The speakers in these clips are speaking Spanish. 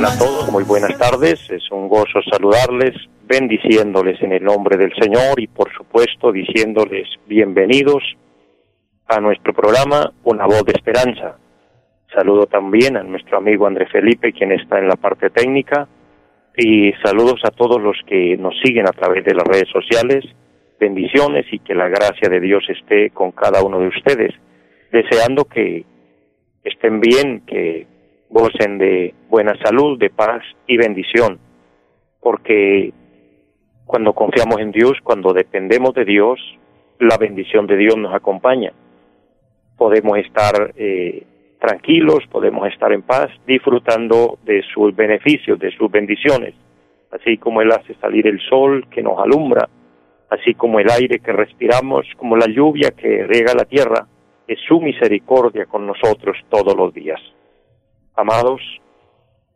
Hola a todos, muy buenas tardes. Es un gozo saludarles, bendiciéndoles en el nombre del Señor y por supuesto diciéndoles bienvenidos a nuestro programa Una voz de esperanza. Saludo también a nuestro amigo André Felipe, quien está en la parte técnica, y saludos a todos los que nos siguen a través de las redes sociales. Bendiciones y que la gracia de Dios esté con cada uno de ustedes, deseando que estén bien, que gocen de buena salud, de paz y bendición, porque cuando confiamos en Dios, cuando dependemos de Dios, la bendición de Dios nos acompaña. Podemos estar eh, tranquilos, podemos estar en paz, disfrutando de sus beneficios, de sus bendiciones, así como Él hace salir el sol que nos alumbra, así como el aire que respiramos, como la lluvia que riega la tierra, su misericordia con nosotros todos los días. Amados,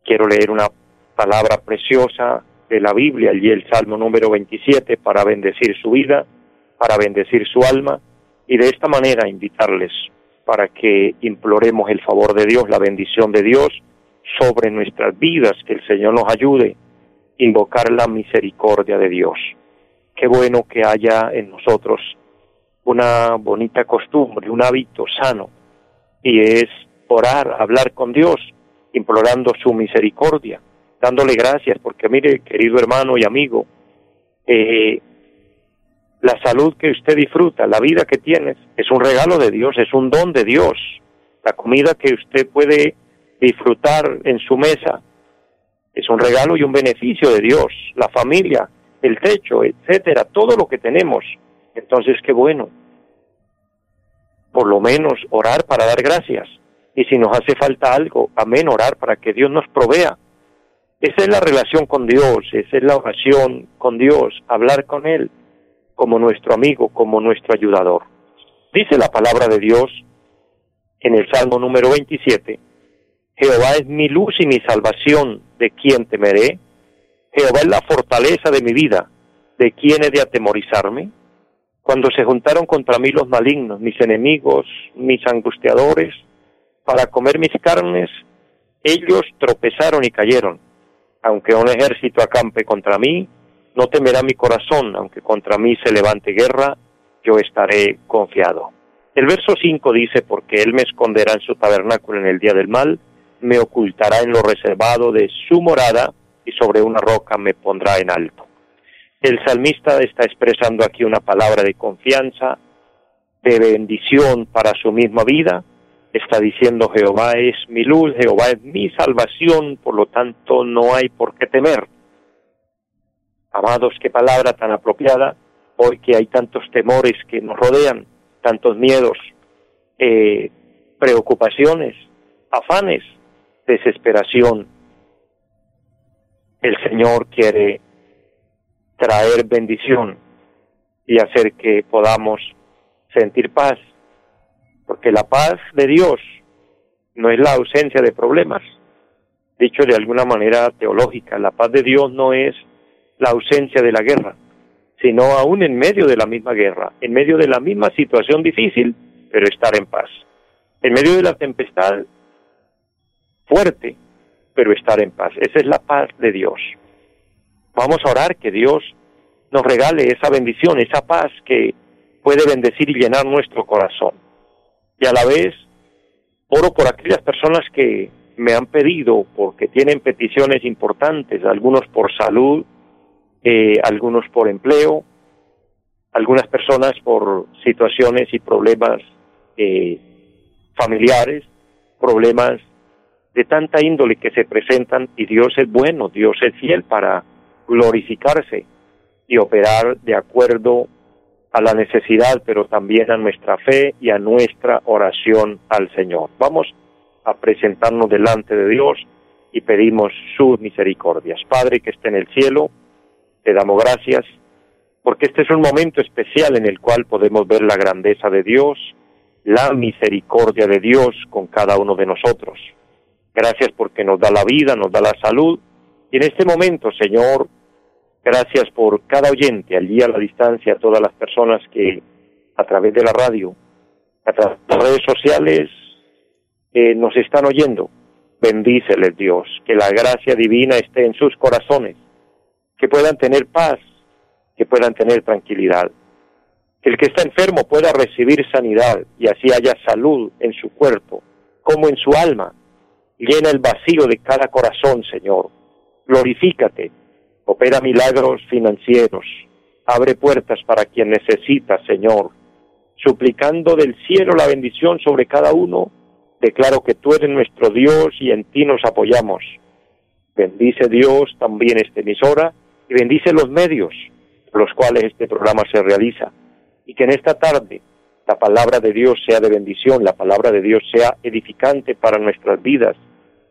quiero leer una palabra preciosa de la Biblia y el Salmo número 27 para bendecir su vida, para bendecir su alma y de esta manera invitarles para que imploremos el favor de Dios, la bendición de Dios sobre nuestras vidas, que el Señor nos ayude, invocar la misericordia de Dios. Qué bueno que haya en nosotros una bonita costumbre, un hábito sano, y es orar, hablar con Dios, implorando su misericordia, dándole gracias, porque mire, querido hermano y amigo, eh, la salud que usted disfruta, la vida que tienes, es un regalo de Dios, es un don de Dios. La comida que usted puede disfrutar en su mesa es un regalo y un beneficio de Dios. La familia, el techo, etcétera, todo lo que tenemos. Entonces, qué bueno. Por lo menos orar para dar gracias y si nos hace falta algo, amén, orar para que Dios nos provea. Esa es la relación con Dios, esa es la oración con Dios, hablar con Él como nuestro amigo, como nuestro ayudador. Dice la palabra de Dios en el Salmo número 27, Jehová es mi luz y mi salvación, ¿de quién temeré? Jehová es la fortaleza de mi vida, ¿de quién he de atemorizarme? Cuando se juntaron contra mí los malignos, mis enemigos, mis angustiadores, para comer mis carnes, ellos tropezaron y cayeron. Aunque un ejército acampe contra mí, no temerá mi corazón, aunque contra mí se levante guerra, yo estaré confiado. El verso 5 dice, porque Él me esconderá en su tabernáculo en el día del mal, me ocultará en lo reservado de su morada y sobre una roca me pondrá en alto. El salmista está expresando aquí una palabra de confianza, de bendición para su misma vida, está diciendo Jehová es mi luz, Jehová es mi salvación, por lo tanto no hay por qué temer. Amados, qué palabra tan apropiada, hoy que hay tantos temores que nos rodean, tantos miedos, eh, preocupaciones, afanes, desesperación. El Señor quiere traer bendición y hacer que podamos sentir paz porque la paz de Dios no es la ausencia de problemas. Dicho de alguna manera teológica, la paz de Dios no es la ausencia de la guerra, sino aún en medio de la misma guerra, en medio de la misma situación difícil, pero estar en paz. En medio de la tempestad fuerte, pero estar en paz. Esa es la paz de Dios. Vamos a orar que Dios nos regale esa bendición, esa paz que puede bendecir y llenar nuestro corazón. Y a la vez oro por aquellas personas que me han pedido porque tienen peticiones importantes, algunos por salud, eh, algunos por empleo, algunas personas por situaciones y problemas eh, familiares, problemas de tanta índole que se presentan y Dios es bueno, Dios es fiel para glorificarse y operar de acuerdo a la necesidad, pero también a nuestra fe y a nuestra oración al Señor. Vamos a presentarnos delante de Dios y pedimos sus misericordias. Padre que esté en el cielo, te damos gracias porque este es un momento especial en el cual podemos ver la grandeza de Dios, la misericordia de Dios con cada uno de nosotros. Gracias porque nos da la vida, nos da la salud. Y en este momento, Señor, gracias por cada oyente, allí a la distancia, todas las personas que a través de la radio, a través de las redes sociales, eh, nos están oyendo. Bendíceles, Dios, que la gracia divina esté en sus corazones, que puedan tener paz, que puedan tener tranquilidad. Que el que está enfermo pueda recibir sanidad y así haya salud en su cuerpo como en su alma. Llena el vacío de cada corazón, Señor. Glorifícate. Opera milagros financieros. Abre puertas para quien necesita, Señor. Suplicando del cielo la bendición sobre cada uno, declaro que tú eres nuestro Dios y en ti nos apoyamos. Bendice Dios también esta emisora y bendice los medios los cuales este programa se realiza. Y que en esta tarde la palabra de Dios sea de bendición, la palabra de Dios sea edificante para nuestras vidas.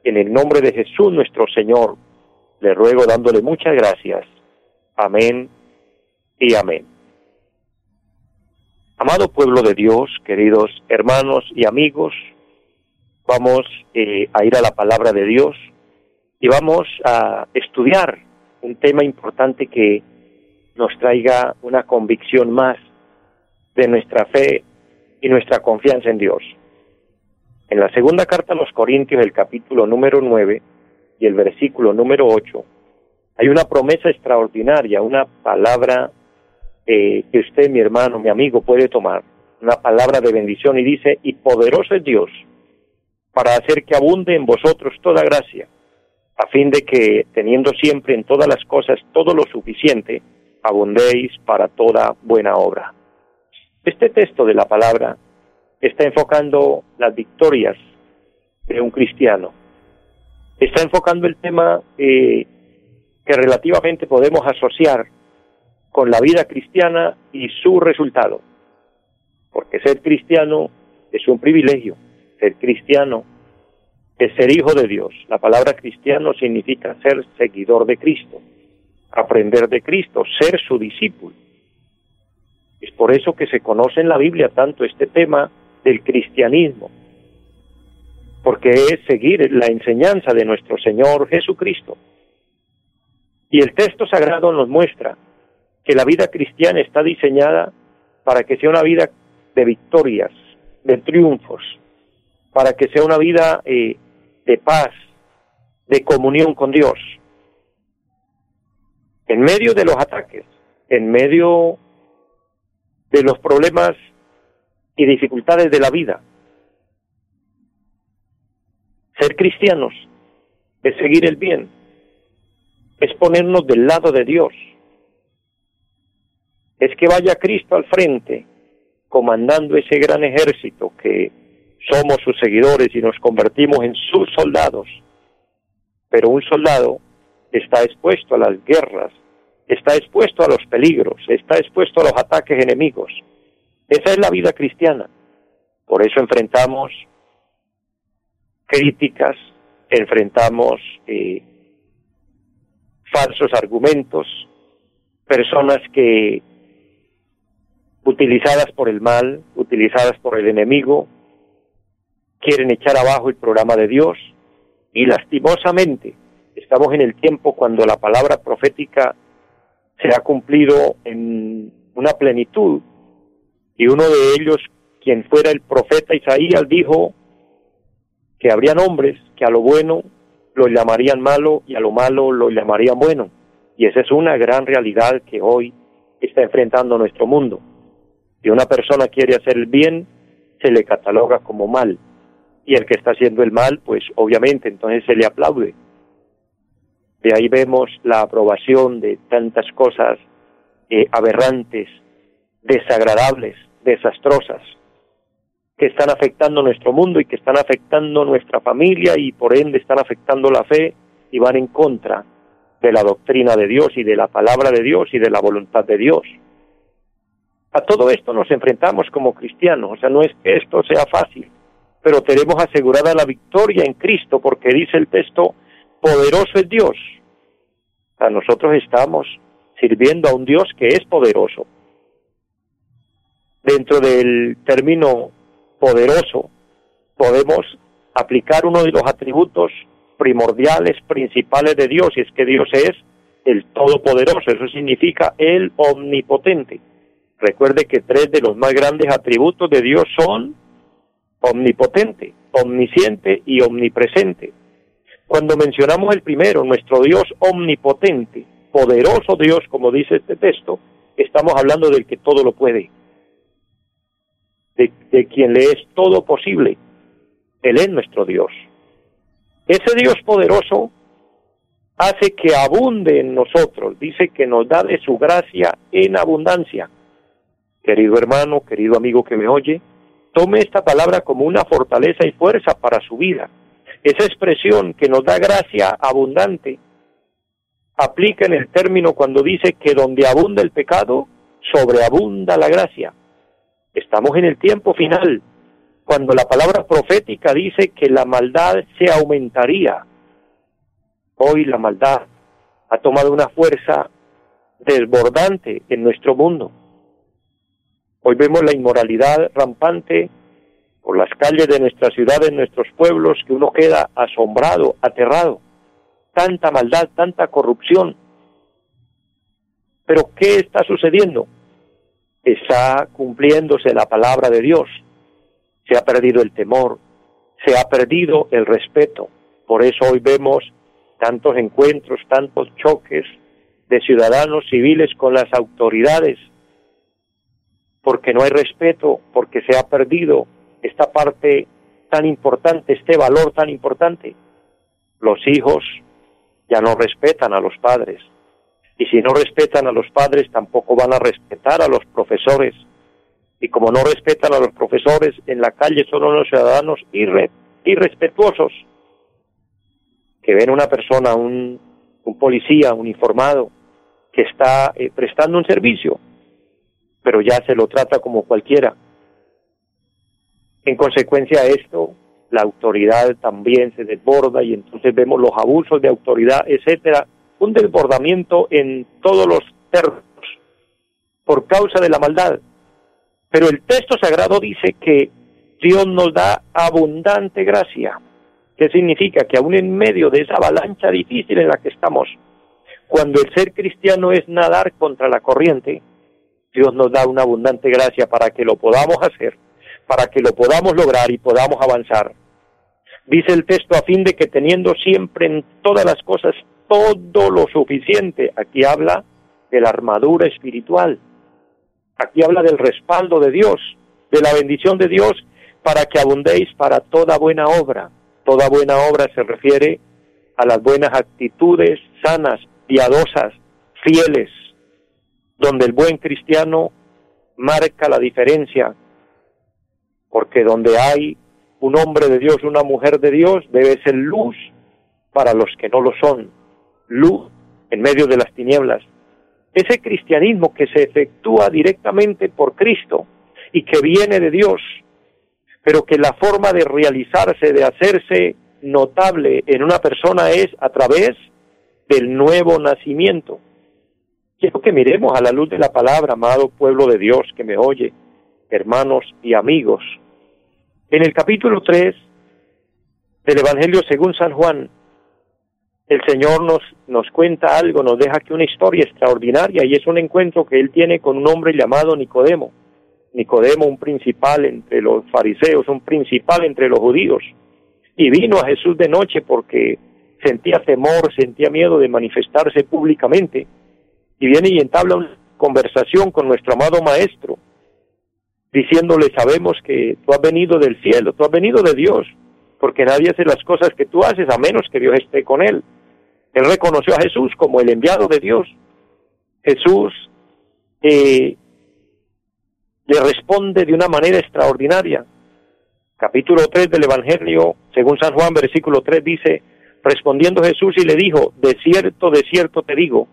En el nombre de Jesús nuestro Señor, le ruego dándole muchas gracias. Amén y amén. Amado pueblo de Dios, queridos hermanos y amigos, vamos eh, a ir a la palabra de Dios y vamos a estudiar un tema importante que nos traiga una convicción más de nuestra fe y nuestra confianza en Dios. En la segunda carta a los Corintios, el capítulo número 9 y el versículo número 8, hay una promesa extraordinaria, una palabra eh, que usted, mi hermano, mi amigo, puede tomar, una palabra de bendición y dice, y poderoso es Dios para hacer que abunde en vosotros toda gracia, a fin de que, teniendo siempre en todas las cosas todo lo suficiente, abundéis para toda buena obra. Este texto de la palabra está enfocando las victorias de un cristiano. Está enfocando el tema eh, que relativamente podemos asociar con la vida cristiana y su resultado. Porque ser cristiano es un privilegio. Ser cristiano es ser hijo de Dios. La palabra cristiano significa ser seguidor de Cristo aprender de Cristo, ser su discípulo. Es por eso que se conoce en la Biblia tanto este tema del cristianismo, porque es seguir la enseñanza de nuestro Señor Jesucristo. Y el texto sagrado nos muestra que la vida cristiana está diseñada para que sea una vida de victorias, de triunfos, para que sea una vida eh, de paz, de comunión con Dios en medio de los ataques, en medio de los problemas y dificultades de la vida. Ser cristianos es seguir el bien, es ponernos del lado de Dios, es que vaya Cristo al frente comandando ese gran ejército que somos sus seguidores y nos convertimos en sus soldados. Pero un soldado está expuesto a las guerras, está expuesto a los peligros, está expuesto a los ataques enemigos. Esa es la vida cristiana. Por eso enfrentamos críticas, enfrentamos eh, falsos argumentos, personas que utilizadas por el mal, utilizadas por el enemigo, quieren echar abajo el programa de Dios y lastimosamente estamos en el tiempo cuando la palabra profética se ha cumplido en una plenitud. Y uno de ellos, quien fuera el profeta Isaías, dijo que habrían hombres que a lo bueno lo llamarían malo y a lo malo lo llamarían bueno. Y esa es una gran realidad que hoy está enfrentando nuestro mundo. Si una persona quiere hacer el bien, se le cataloga como mal. Y el que está haciendo el mal, pues obviamente entonces se le aplaude. De ahí vemos la aprobación de tantas cosas eh, aberrantes, desagradables, desastrosas, que están afectando nuestro mundo y que están afectando nuestra familia y por ende están afectando la fe y van en contra de la doctrina de Dios y de la palabra de Dios y de la voluntad de Dios. A todo esto nos enfrentamos como cristianos, o sea, no es que esto sea fácil, pero tenemos asegurada la victoria en Cristo, porque dice el texto, poderoso es Dios. A nosotros estamos sirviendo a un Dios que es poderoso. Dentro del término poderoso, podemos aplicar uno de los atributos primordiales, principales de Dios, y es que Dios es el Todopoderoso, eso significa el Omnipotente. Recuerde que tres de los más grandes atributos de Dios son omnipotente, omnisciente y omnipresente. Cuando mencionamos el primero, nuestro Dios omnipotente, poderoso Dios, como dice este texto, estamos hablando del que todo lo puede, de, quien le es todo posible. Él es nuestro Dios. Ese Dios poderoso hace que abunde en nosotros, dice que nos da de su gracia en abundancia. Querido hermano, querido amigo que me oye, tome esta palabra como una fortaleza y fuerza para su vida. Esa expresión que nos da gracia abundante aplica en el término cuando dice que donde abunda el pecado, sobreabunda la gracia. Estamos en el tiempo final, cuando la palabra profética dice que la maldad se aumentaría. Hoy la maldad ha tomado una fuerza desbordante en nuestro mundo. Hoy vemos la inmoralidad rampante por las calles de nuestras ciudades, nuestros pueblos, que uno queda asombrado, aterrado. Tanta maldad, tanta corrupción. Pero ¿qué está sucediendo? Está cumpliéndose la palabra de Dios se ha perdido el temor, se ha perdido el respeto. Por eso hoy vemos tantos encuentros, tantos choques de ciudadanos civiles con las autoridades, porque no hay respeto, porque se ha perdido esta parte tan importante, este valor tan importante. Los hijos ya no respetan a los padres, y si no respetan a los padres, tampoco van a respetar a los profesores, y como no respetan a los profesores, en la calle son unos ciudadanos irrespetuosos, que ven una persona, un, policía uniformado, que está eh, prestando un servicio, pero ya se lo trata como cualquiera. En consecuencia de esto, la autoridad también se desborda y entonces vemos los abusos de autoridad, etcétera, un desbordamiento en todos los términos por causa de la maldad. Pero el texto sagrado dice que Dios nos da abundante gracia. ¿Qué significa? Que aún en medio de esa avalancha difícil en la que estamos, cuando el ser cristiano es nadar contra la corriente, Dios nos da una abundante gracia para que lo podamos hacer, para que lo podamos lograr y podamos avanzar. Dice el texto a fin de que teniendo siempre en todas las cosas todo lo suficiente, aquí habla de la armadura espiritual, Aquí habla del respaldo de Dios, de la bendición de Dios para que abundéis para toda buena obra. Toda buena obra se refiere a las buenas actitudes sanas, piadosas, fieles, donde el buen cristiano marca la diferencia, porque donde hay un hombre de Dios, una mujer de Dios, debe ser luz para los que no lo son, luz en medio de las tinieblas ese cristianismo que se efectúa directamente por Cristo y que viene de Dios, pero que la forma de realizarse, de hacerse notable en una persona es a través del nuevo nacimiento. Quiero que miremos a la luz de la palabra, amado pueblo de Dios que me oye, hermanos y amigos. En el capítulo 3 del Evangelio según San Juan, el Señor nos, nos cuenta algo, nos deja aquí una historia extraordinaria y es un encuentro que él tiene con un hombre llamado Nicodemo. Nicodemo, un principal entre los fariseos, un principal entre los judíos. Y vino a Jesús de noche porque sentía temor, sentía miedo de manifestarse públicamente. Y viene y entabla una conversación con nuestro amado Maestro, diciéndole, sabemos que tú has venido del cielo, tú has venido de Dios, porque nadie hace las cosas que tú haces a menos que Dios esté con él. Él reconoció a Jesús como el enviado de Dios. Jesús eh, le responde de una manera extraordinaria. Capítulo 3 del Evangelio, según San Juan, versículo 3 dice, respondiendo Jesús y le dijo, de cierto, de cierto te digo,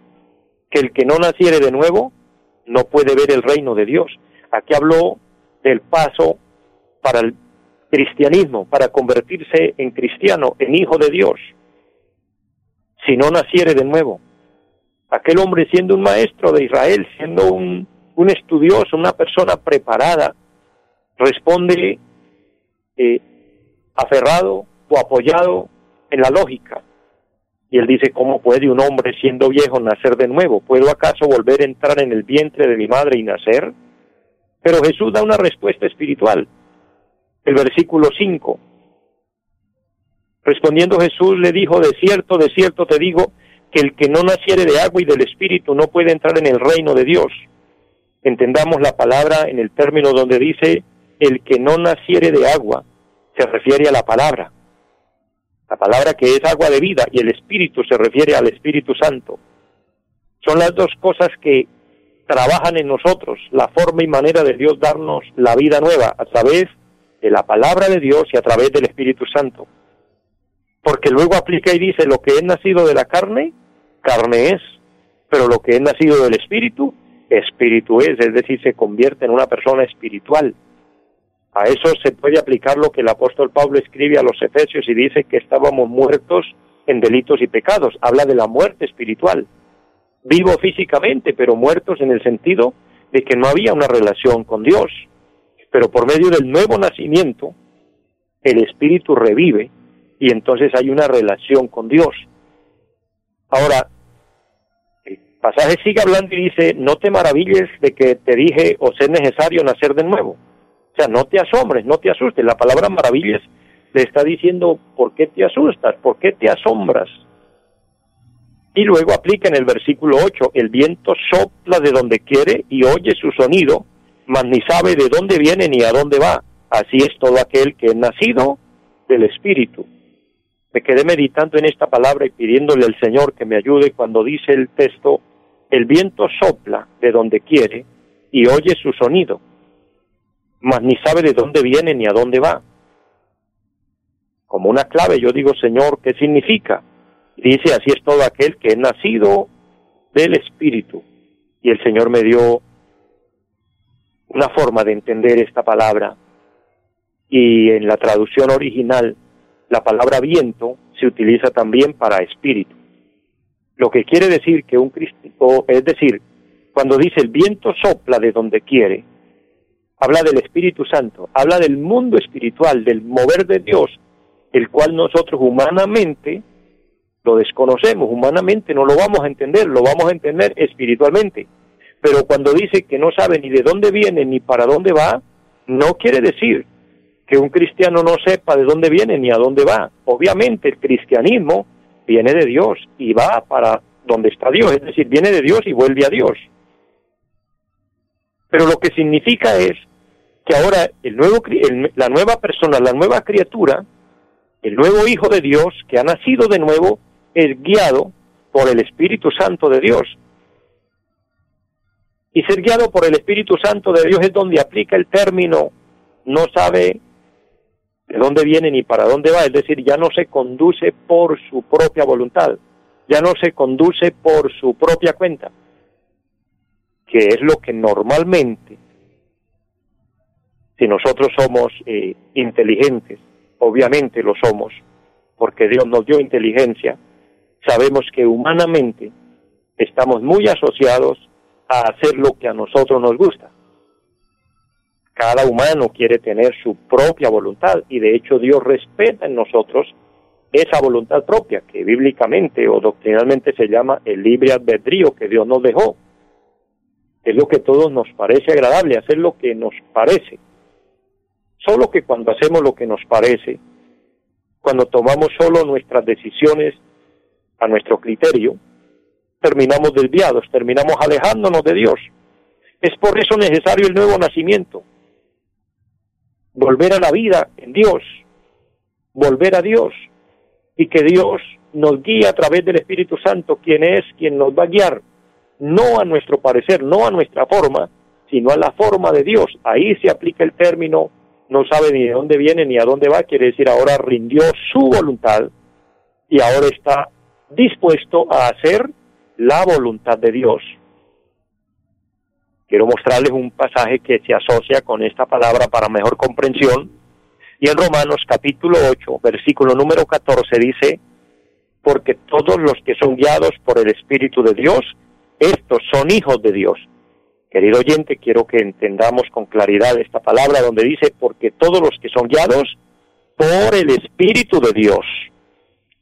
que el que no naciere de nuevo no puede ver el reino de Dios. Aquí habló del paso para el cristianismo, para convertirse en cristiano, en hijo de Dios, si no naciere de nuevo. Aquel hombre siendo un maestro de Israel, siendo un, un estudioso, una persona preparada, responde eh, aferrado o apoyado en la lógica. Y él dice, ¿cómo puede un hombre siendo viejo nacer de nuevo? ¿Puedo acaso volver a entrar en el vientre de mi madre y nacer? Pero Jesús da una respuesta espiritual. El versículo 5. Respondiendo Jesús le dijo, de cierto, de cierto te digo, que el que no naciere de agua y del Espíritu no puede entrar en el reino de Dios. Entendamos la palabra en el término donde dice, el que no naciere de agua, se refiere a la palabra. La palabra que es agua de vida y el Espíritu se refiere al Espíritu Santo. Son las dos cosas que trabajan en nosotros, la forma y manera de Dios darnos la vida nueva a través de la palabra de Dios y a través del Espíritu Santo. Porque luego aplica y dice, lo que es nacido de la carne, carne es, pero lo que es nacido del Espíritu, Espíritu es, es decir, se convierte en una persona espiritual. A eso se puede aplicar lo que el apóstol Pablo escribe a los Efesios y dice que estábamos muertos en delitos y pecados. Habla de la muerte espiritual. Vivo físicamente, pero muertos en el sentido de que no había una relación con Dios. Pero por medio del nuevo nacimiento, el espíritu revive y entonces hay una relación con Dios. Ahora, el pasaje sigue hablando y dice, no te maravilles de que te dije o sea necesario nacer de nuevo no te asombres, no te asustes. La palabra maravillas le está diciendo, ¿por qué te asustas? ¿Por qué te asombras? Y luego aplica en el versículo 8, el viento sopla de donde quiere y oye su sonido, mas ni sabe de dónde viene ni a dónde va. Así es todo aquel que es nacido del Espíritu. Me quedé meditando en esta palabra y pidiéndole al Señor que me ayude cuando dice el texto, el viento sopla de donde quiere y oye su sonido, mas ni sabe de dónde viene ni a dónde va. Como una clave yo digo, Señor, ¿qué significa? Dice, así es todo aquel que es nacido del Espíritu. Y el Señor me dio una forma de entender esta palabra. Y en la traducción original, la palabra viento se utiliza también para espíritu. Lo que quiere decir que un cristiano, es decir, cuando dice el viento sopla de donde quiere, habla del Espíritu Santo, habla del mundo espiritual, del mover de Dios, el cual nosotros humanamente lo desconocemos, humanamente no lo vamos a entender, lo vamos a entender espiritualmente. Pero cuando dice que no sabe ni de dónde viene ni para dónde va, no quiere decir que un cristiano no sepa de dónde viene ni a dónde va. Obviamente el cristianismo viene de Dios y va para donde está Dios, es decir, viene de Dios y vuelve a Dios. Pero lo que significa es que ahora el nuevo, la nueva persona, la nueva criatura, el nuevo Hijo de Dios que ha nacido de nuevo, es guiado por el Espíritu Santo de Dios. Y ser guiado por el Espíritu Santo de Dios es donde aplica el término no sabe de dónde viene ni para dónde va, es decir, ya no se conduce por su propia voluntad, ya no se conduce por su propia cuenta, que es lo que normalmente si nosotros somos eh, inteligentes, obviamente lo somos, porque Dios nos dio inteligencia, sabemos que humanamente estamos muy asociados a hacer lo que a nosotros nos gusta. Cada humano quiere tener su propia voluntad y de hecho Dios respeta en nosotros esa voluntad propia que bíblicamente o doctrinalmente se llama el libre albedrío que Dios nos dejó. Es lo que a todos nos parece agradable, hacer lo que nos parece. Solo que cuando hacemos lo que nos parece, cuando tomamos solo nuestras decisiones a nuestro criterio, terminamos desviados, terminamos alejándonos de Dios. Es por eso necesario el nuevo nacimiento. Volver a la vida en Dios, volver a Dios y que Dios nos guíe a través del Espíritu Santo, quien es quien nos va a guiar, no a nuestro parecer, no a nuestra forma, sino a la forma de Dios. Ahí se aplica el término no sabe ni de dónde viene ni a dónde va, quiere decir ahora rindió su voluntad y ahora está dispuesto a hacer la voluntad de Dios. Quiero mostrarles un pasaje que se asocia con esta palabra para mejor comprensión Y en Romanos capítulo 8, versículo número 14 dice, porque todos los que son guiados por el Espíritu de Dios, estos son hijos de Dios. Querido oyente, quiero que entendamos con claridad esta palabra donde dice, porque todos los que son guiados por el Espíritu de Dios,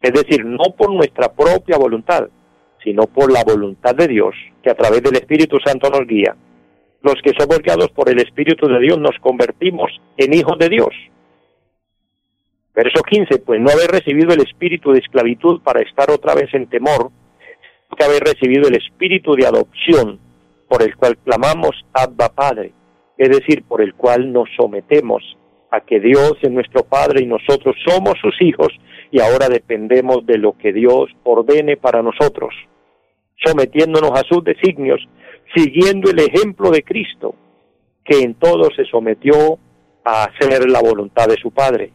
es decir, no por nuestra propia voluntad, sino por la voluntad de Dios, que a través del Espíritu Santo nos guía. Los que somos guiados por el Espíritu de Dios nos convertimos en hijos de Dios. Verso 15, pues no haber recibido el espíritu de esclavitud para estar otra vez en temor, que haber recibido el espíritu de adopción por el cual clamamos Abba Padre, es decir, por el cual nos sometemos a que Dios es nuestro Padre y nosotros somos sus hijos y ahora dependemos de lo que Dios ordene para nosotros, sometiéndonos a sus designios, siguiendo el ejemplo de Cristo, que en todo se sometió a hacer la voluntad de su Padre.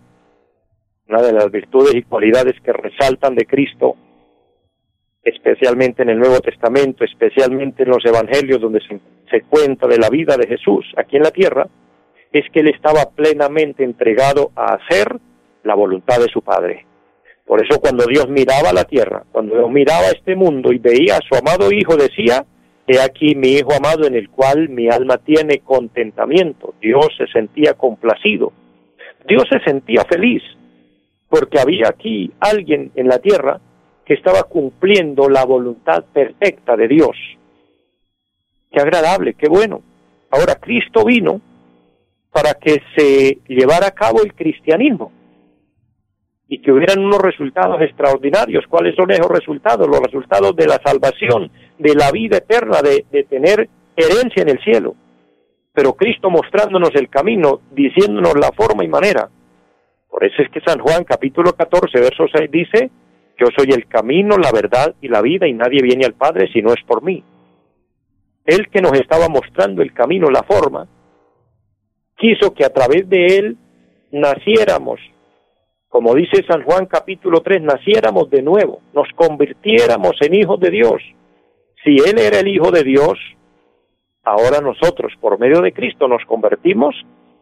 Una de las virtudes y cualidades que resaltan de Cristo, especialmente en el Nuevo Testamento, especialmente en los Evangelios donde se, cuenta de la vida de Jesús aquí en la tierra, es que él estaba plenamente entregado a hacer la voluntad de su Padre. Por eso cuando Dios miraba la tierra, cuando Dios miraba este mundo y veía a su amado Hijo, decía, he aquí mi Hijo amado en el cual mi alma tiene contentamiento. Dios se sentía complacido. Dios se sentía feliz porque había aquí alguien en la tierra que estaba cumpliendo la voluntad perfecta de Dios. Qué agradable, qué bueno. Ahora Cristo vino para que se llevara a cabo el cristianismo y que hubieran unos resultados extraordinarios. ¿Cuáles son esos resultados? Los resultados de la salvación, de la vida eterna, de, de tener herencia en el cielo. Pero Cristo mostrándonos el camino, diciéndonos la forma y manera. Por eso es que San Juan capítulo 14, verso 6 dice, yo soy el camino, la verdad y la vida y nadie viene al Padre si no es por mí. Él que nos estaba mostrando el camino, la forma, quiso que a través de él naciéramos como dice San Juan capítulo 3, naciéramos de nuevo, nos convirtiéramos en hijos de Dios. Si Él era el Hijo de Dios, ahora nosotros, por medio de Cristo, nos convertimos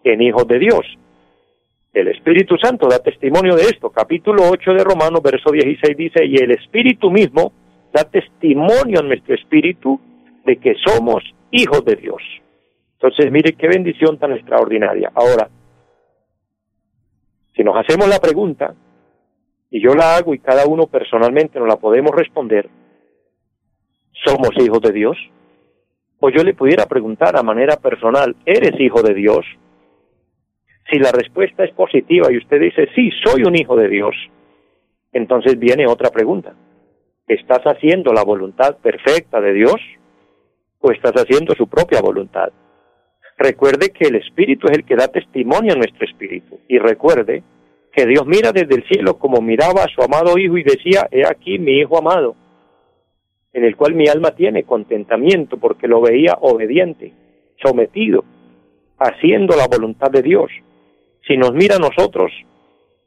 en hijos de Dios. El Espíritu Santo da testimonio de esto. Capítulo 8 de Romanos, verso 16 dice, y el Espíritu mismo da testimonio a nuestro espíritu de que somos hijos de Dios. Entonces, mire qué bendición tan extraordinaria. Ahora, si nos hacemos la pregunta, y yo la hago y cada uno personalmente nos la podemos responder, ¿somos hijos de Dios? O yo le pudiera preguntar a manera personal, ¿eres hijo de Dios? Si la respuesta es positiva y usted dice, sí, soy un hijo de Dios, entonces viene otra pregunta. ¿Estás haciendo la voluntad perfecta de Dios o estás haciendo su propia voluntad? Recuerde que el Espíritu es el que da testimonio a nuestro Espíritu. Y recuerde que Dios mira desde el cielo como miraba a su amado Hijo y decía, he aquí mi Hijo amado, en el cual mi alma tiene contentamiento porque lo veía obediente, sometido, haciendo la voluntad de Dios. Si nos mira a nosotros,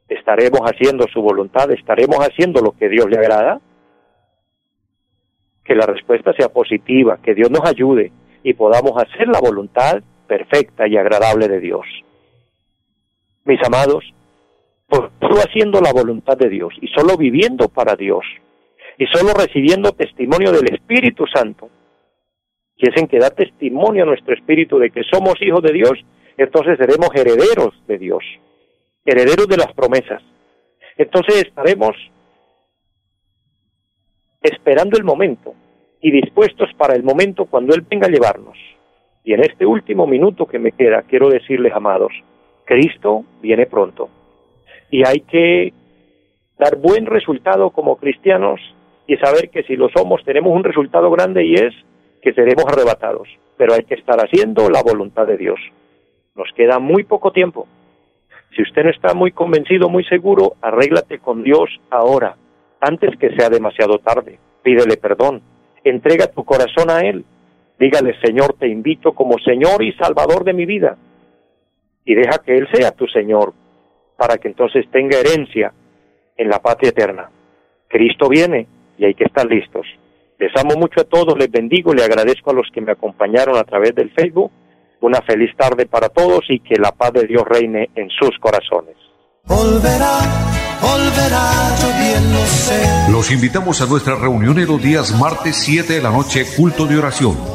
¿estaremos haciendo su voluntad? ¿Estaremos haciendo lo que Dios le agrada? Que la respuesta sea positiva, que Dios nos ayude y podamos hacer la voluntad perfecta y agradable de Dios. Mis amados, por solo haciendo la voluntad de Dios y solo viviendo para Dios y solo recibiendo testimonio del Espíritu Santo, que es en que da testimonio a nuestro espíritu de que somos hijos de Dios, entonces seremos herederos de Dios, herederos de las promesas. Entonces estaremos esperando el momento y dispuestos para el momento cuando Él venga a llevarnos. Y en este último minuto que me queda, quiero decirles, amados, Cristo viene pronto. Y hay que dar buen resultado como cristianos y saber que si lo somos tenemos un resultado grande y es que seremos arrebatados. Pero hay que estar haciendo la voluntad de Dios. Nos queda muy poco tiempo. Si usted no está muy convencido, muy seguro, arréglate con Dios ahora, antes que sea demasiado tarde. Pídele perdón. Entrega tu corazón a Él Dígale, Señor, te invito como Señor y Salvador de mi vida. Y deja que Él sea tu Señor, para que entonces tenga herencia en la patria eterna. Cristo viene y hay que estar listos. Les amo mucho a todos, les bendigo, le agradezco a los que me acompañaron a través del Facebook. Una feliz tarde para todos y que la paz de Dios reine en sus corazones. Volverá, volverá, yo bien lo sé. Los invitamos a nuestra reunión en los días martes 7 de la noche, culto de oración